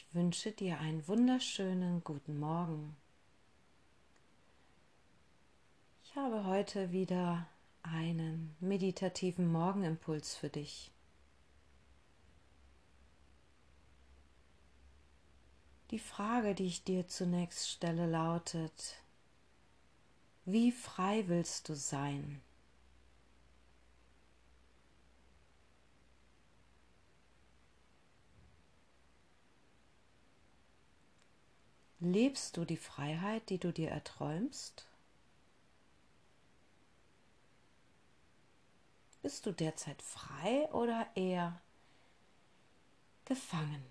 Ich wünsche dir einen wunderschönen guten Morgen. Ich habe heute wieder einen meditativen Morgenimpuls für dich. Die Frage, die ich dir zunächst stelle, lautet, wie frei willst du sein? Lebst du die Freiheit, die du dir erträumst? Bist du derzeit frei oder eher gefangen?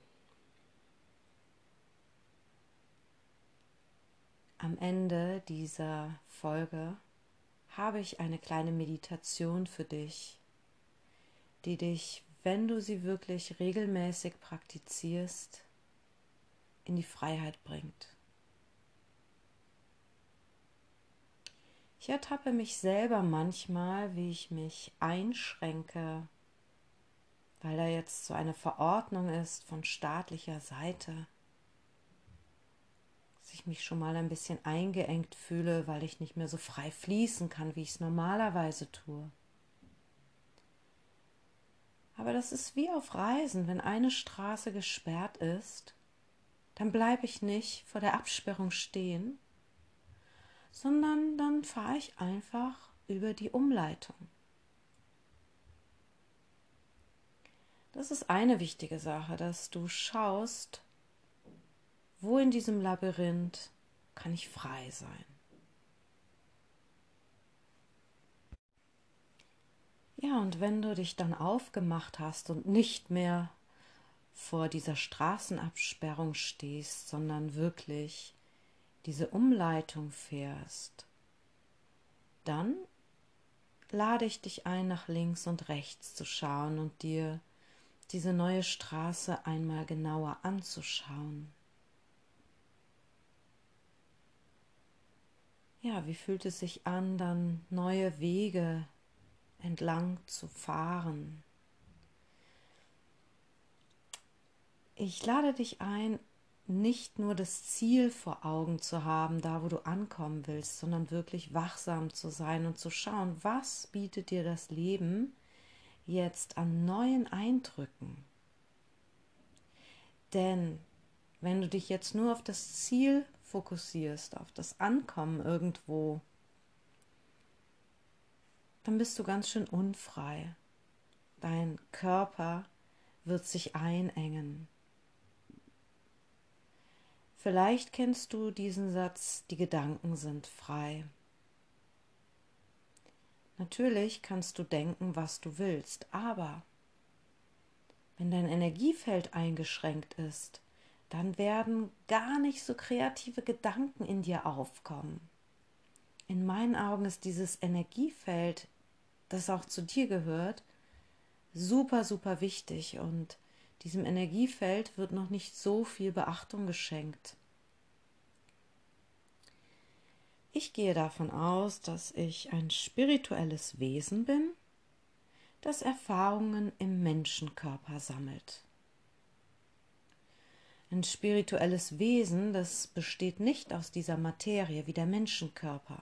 Am Ende dieser Folge habe ich eine kleine Meditation für dich, die dich, wenn du sie wirklich regelmäßig praktizierst, in die Freiheit bringt. Ich ertappe mich selber manchmal, wie ich mich einschränke, weil da jetzt so eine Verordnung ist von staatlicher Seite, dass ich mich schon mal ein bisschen eingeengt fühle, weil ich nicht mehr so frei fließen kann, wie ich es normalerweise tue. Aber das ist wie auf Reisen, wenn eine Straße gesperrt ist, dann bleibe ich nicht vor der Absperrung stehen, sondern dann fahre ich einfach über die Umleitung. Das ist eine wichtige Sache, dass du schaust, wo in diesem Labyrinth kann ich frei sein. Ja, und wenn du dich dann aufgemacht hast und nicht mehr vor dieser Straßenabsperrung stehst, sondern wirklich diese Umleitung fährst, dann lade ich dich ein, nach links und rechts zu schauen und dir diese neue Straße einmal genauer anzuschauen. Ja, wie fühlt es sich an, dann neue Wege entlang zu fahren? Ich lade dich ein, nicht nur das Ziel vor Augen zu haben, da wo du ankommen willst, sondern wirklich wachsam zu sein und zu schauen, was bietet dir das Leben jetzt an neuen Eindrücken. Denn wenn du dich jetzt nur auf das Ziel fokussierst, auf das Ankommen irgendwo, dann bist du ganz schön unfrei. Dein Körper wird sich einengen. Vielleicht kennst du diesen Satz, die Gedanken sind frei. Natürlich kannst du denken, was du willst, aber wenn dein Energiefeld eingeschränkt ist, dann werden gar nicht so kreative Gedanken in dir aufkommen. In meinen Augen ist dieses Energiefeld, das auch zu dir gehört, super, super wichtig und diesem Energiefeld wird noch nicht so viel Beachtung geschenkt. Ich gehe davon aus, dass ich ein spirituelles Wesen bin, das Erfahrungen im Menschenkörper sammelt. Ein spirituelles Wesen, das besteht nicht aus dieser Materie wie der Menschenkörper.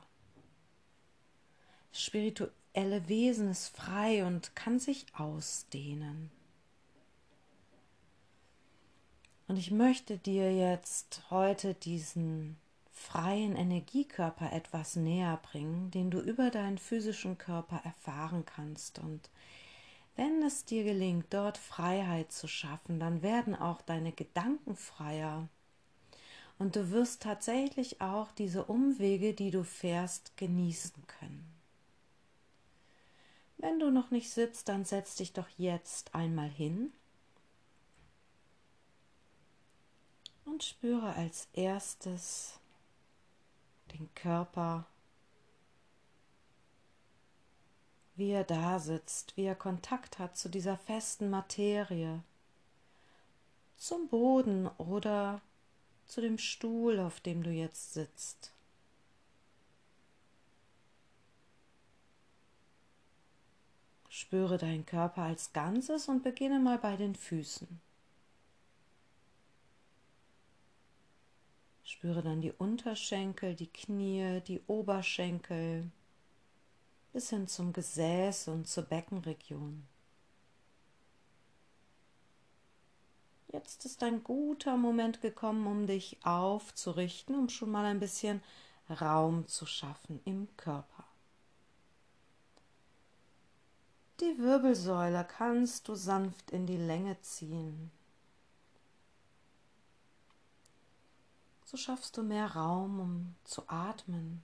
Das spirituelle Wesen ist frei und kann sich ausdehnen. Und ich möchte dir jetzt heute diesen freien Energiekörper etwas näher bringen, den du über deinen physischen Körper erfahren kannst. Und wenn es dir gelingt, dort Freiheit zu schaffen, dann werden auch deine Gedanken freier. Und du wirst tatsächlich auch diese Umwege, die du fährst, genießen können. Wenn du noch nicht sitzt, dann setz dich doch jetzt einmal hin und spüre als erstes den Körper, wie er da sitzt, wie er Kontakt hat zu dieser festen Materie, zum Boden oder zu dem Stuhl, auf dem du jetzt sitzt. Spüre deinen Körper als Ganzes und beginne mal bei den Füßen. Spüre dann die Unterschenkel, die Knie, die Oberschenkel bis hin zum Gesäß und zur Beckenregion. Jetzt ist ein guter Moment gekommen, um dich aufzurichten, um schon mal ein bisschen Raum zu schaffen im Körper. Die Wirbelsäule kannst du sanft in die Länge ziehen. So schaffst du mehr Raum, um zu atmen.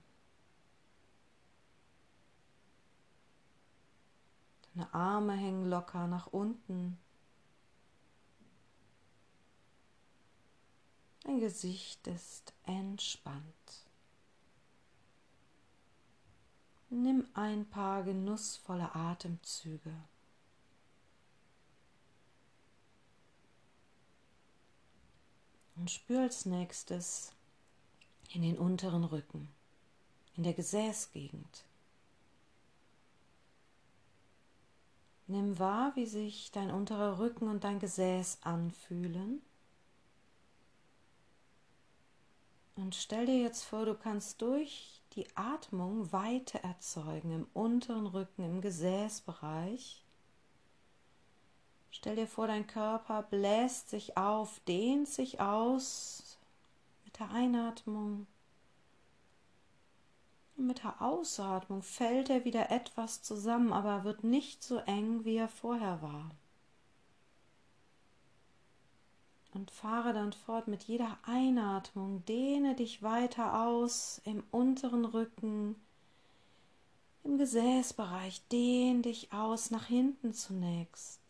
Deine Arme hängen locker nach unten. Dein Gesicht ist entspannt. Nimm ein paar genussvolle Atemzüge. Und spür als nächstes in den unteren Rücken, in der Gesäßgegend. Nimm wahr, wie sich dein unterer Rücken und dein Gesäß anfühlen. Und stell dir jetzt vor, du kannst durch die Atmung Weite erzeugen im unteren Rücken, im Gesäßbereich Stell dir vor, dein Körper bläst sich auf, dehnt sich aus mit der Einatmung. Und mit der Ausatmung fällt er wieder etwas zusammen, aber wird nicht so eng, wie er vorher war. Und fahre dann fort mit jeder Einatmung, dehne dich weiter aus im unteren Rücken, im Gesäßbereich, dehn dich aus nach hinten zunächst.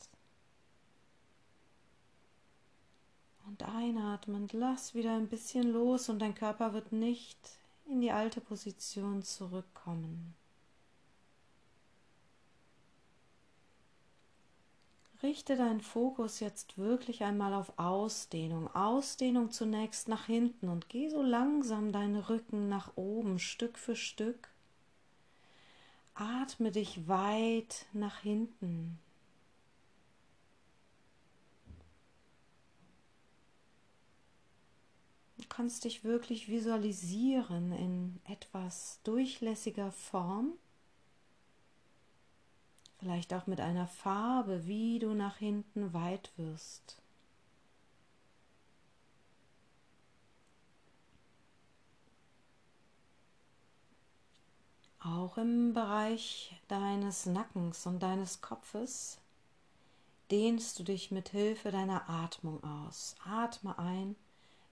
Und einatmend lass wieder ein bisschen los und dein Körper wird nicht in die alte Position zurückkommen. Richte deinen Fokus jetzt wirklich einmal auf Ausdehnung. Ausdehnung zunächst nach hinten und geh so langsam deinen Rücken nach oben, Stück für Stück. Atme dich weit nach hinten. Kannst dich wirklich visualisieren in etwas durchlässiger Form, vielleicht auch mit einer Farbe, wie du nach hinten weit wirst. Auch im Bereich deines Nackens und deines Kopfes dehnst du dich mit Hilfe deiner Atmung aus. Atme ein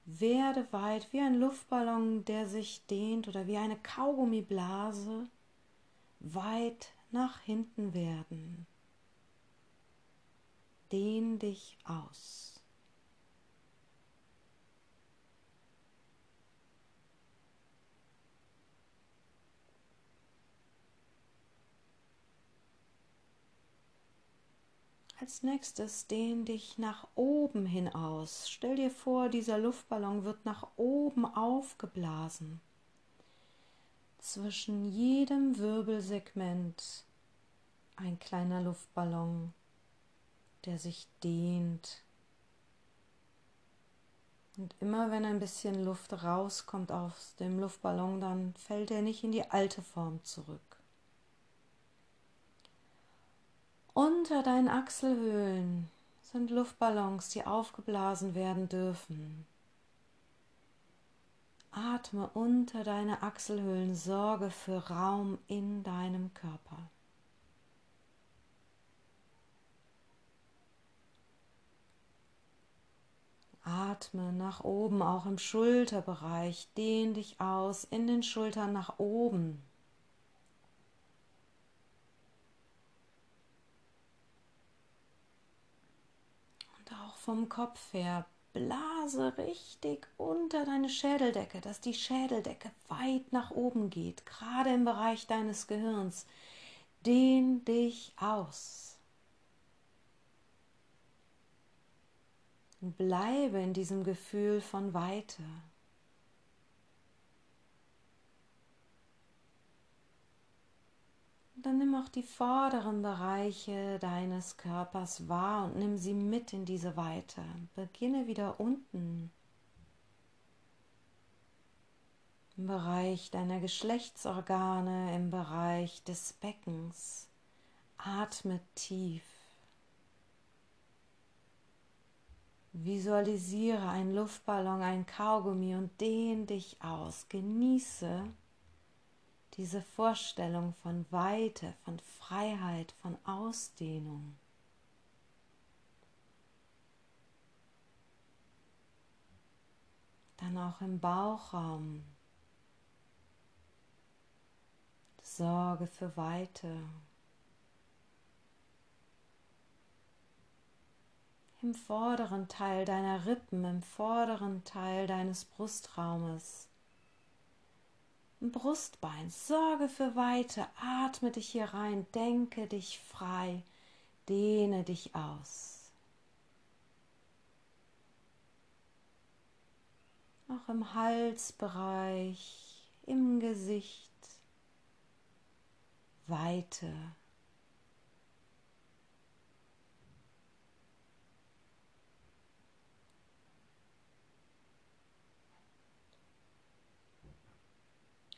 werde weit wie ein Luftballon, der sich dehnt oder wie eine Kaugummiblase weit nach hinten werden. Dehn dich aus. Als nächstes dehn dich nach oben hin aus. Stell dir vor, dieser Luftballon wird nach oben aufgeblasen. Zwischen jedem Wirbelsegment ein kleiner Luftballon, der sich dehnt. Und immer wenn ein bisschen Luft rauskommt aus dem Luftballon, dann fällt er nicht in die alte Form zurück. Unter deinen Achselhöhlen sind Luftballons, die aufgeblasen werden dürfen. Atme unter deine Achselhöhlen, sorge für Raum in deinem Körper. Atme nach oben, auch im Schulterbereich. Dehn dich aus in den Schultern nach oben. Vom Kopf her. Blase richtig unter deine Schädeldecke, dass die Schädeldecke weit nach oben geht, gerade im Bereich deines Gehirns. Dehn dich aus. Bleibe in diesem Gefühl von Weite. Dann nimm auch die vorderen Bereiche deines Körpers wahr und nimm sie mit in diese Weite. Beginne wieder unten. im Bereich deiner Geschlechtsorgane, im Bereich des Beckens. Atme tief. Visualisiere einen Luftballon, ein Kaugummi und dehn dich aus. Genieße diese Vorstellung von Weite, von Freiheit, von Ausdehnung. Dann auch im Bauchraum. Sorge für Weite. Im vorderen Teil deiner Rippen, im vorderen Teil deines Brustraumes. Brustbein, sorge für Weite, atme dich hier rein, denke dich frei, dehne dich aus. Auch im Halsbereich, im Gesicht, Weite.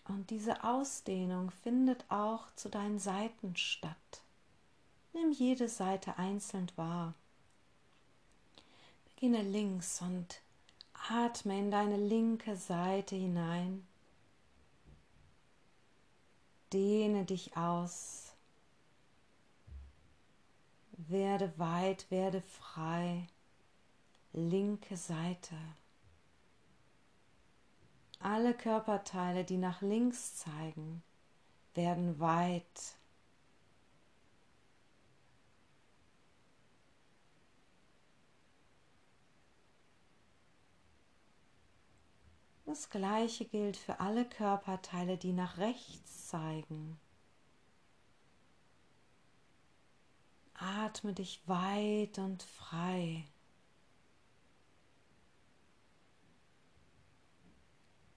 Und diese Ausdehnung findet auch zu deinen Seiten statt. Nimm jede Seite einzeln wahr. Beginne links und atme in deine linke Seite hinein. Dehne dich aus. Werde weit, werde frei. Linke Seite. Alle Körperteile, die nach links zeigen, werden weit. Das gleiche gilt für alle Körperteile, die nach rechts zeigen. Atme dich weit und frei.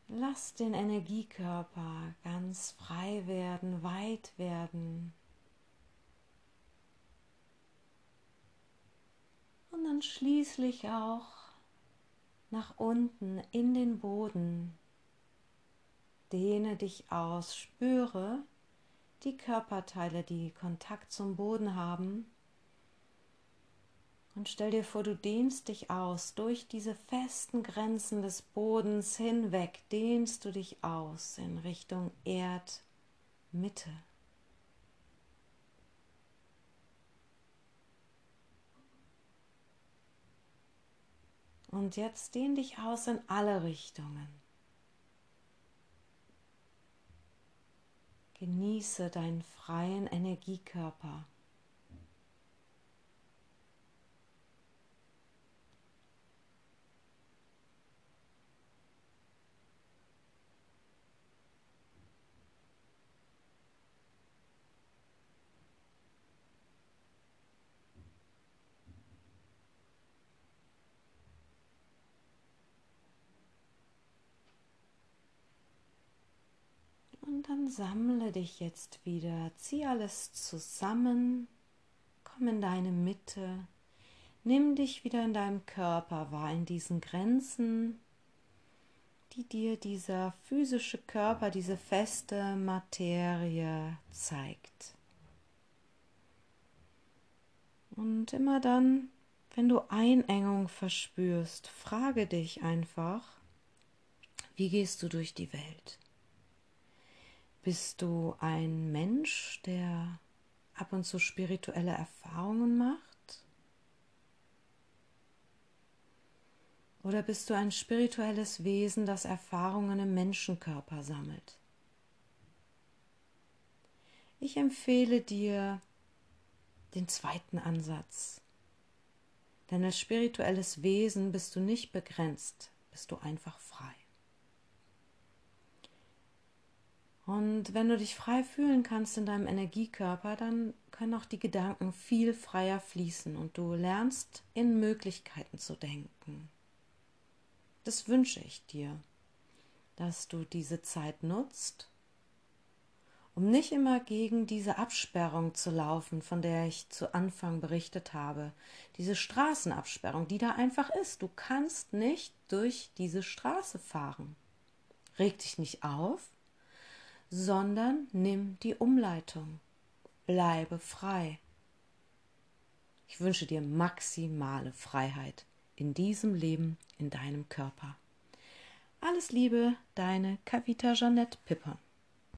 Lass den Energiekörper ganz frei werden, weit werden. Und dann schließlich auch nach unten in den Boden. Dehne dich aus, spüre die Körperteile, die Kontakt zum Boden haben und stell dir vor, du dehnst dich aus durch diese festen Grenzen des Bodens hinweg, dehnst du dich aus in Richtung Erdmitte. Und jetzt dehn dich aus in alle Richtungen. Genieße deinen freien Energiekörper. Und sammle dich jetzt wieder, zieh alles zusammen, komm in deine Mitte, nimm dich wieder in deinem Körper wahr, in diesen Grenzen, die dir dieser physische Körper, diese feste Materie zeigt. Und immer dann, wenn du Einengung verspürst, frage dich einfach, wie gehst du durch die Welt? Bist du ein Mensch, der ab und zu spirituelle Erfahrungen macht? Oder bist du ein spirituelles Wesen, das Erfahrungen im Menschenkörper sammelt? Ich empfehle dir den zweiten Ansatz. Denn als spirituelles Wesen bist du nicht begrenzt, bist du einfach frei. Und wenn du dich frei fühlen kannst in deinem Energiekörper, dann können auch die Gedanken viel freier fließen und du lernst in Möglichkeiten zu denken. Das wünsche ich dir, dass du diese Zeit nutzt, um nicht immer gegen diese Absperrung zu laufen, von der ich zu Anfang berichtet habe, diese Straßenabsperrung, die da einfach ist. Du kannst nicht durch diese Straße fahren. Reg dich nicht auf, sondern nimm die Umleitung. Bleibe frei. Ich wünsche dir maximale Freiheit in diesem Leben, in deinem Körper. Alles Liebe, deine Kavita Jeanette Pipper.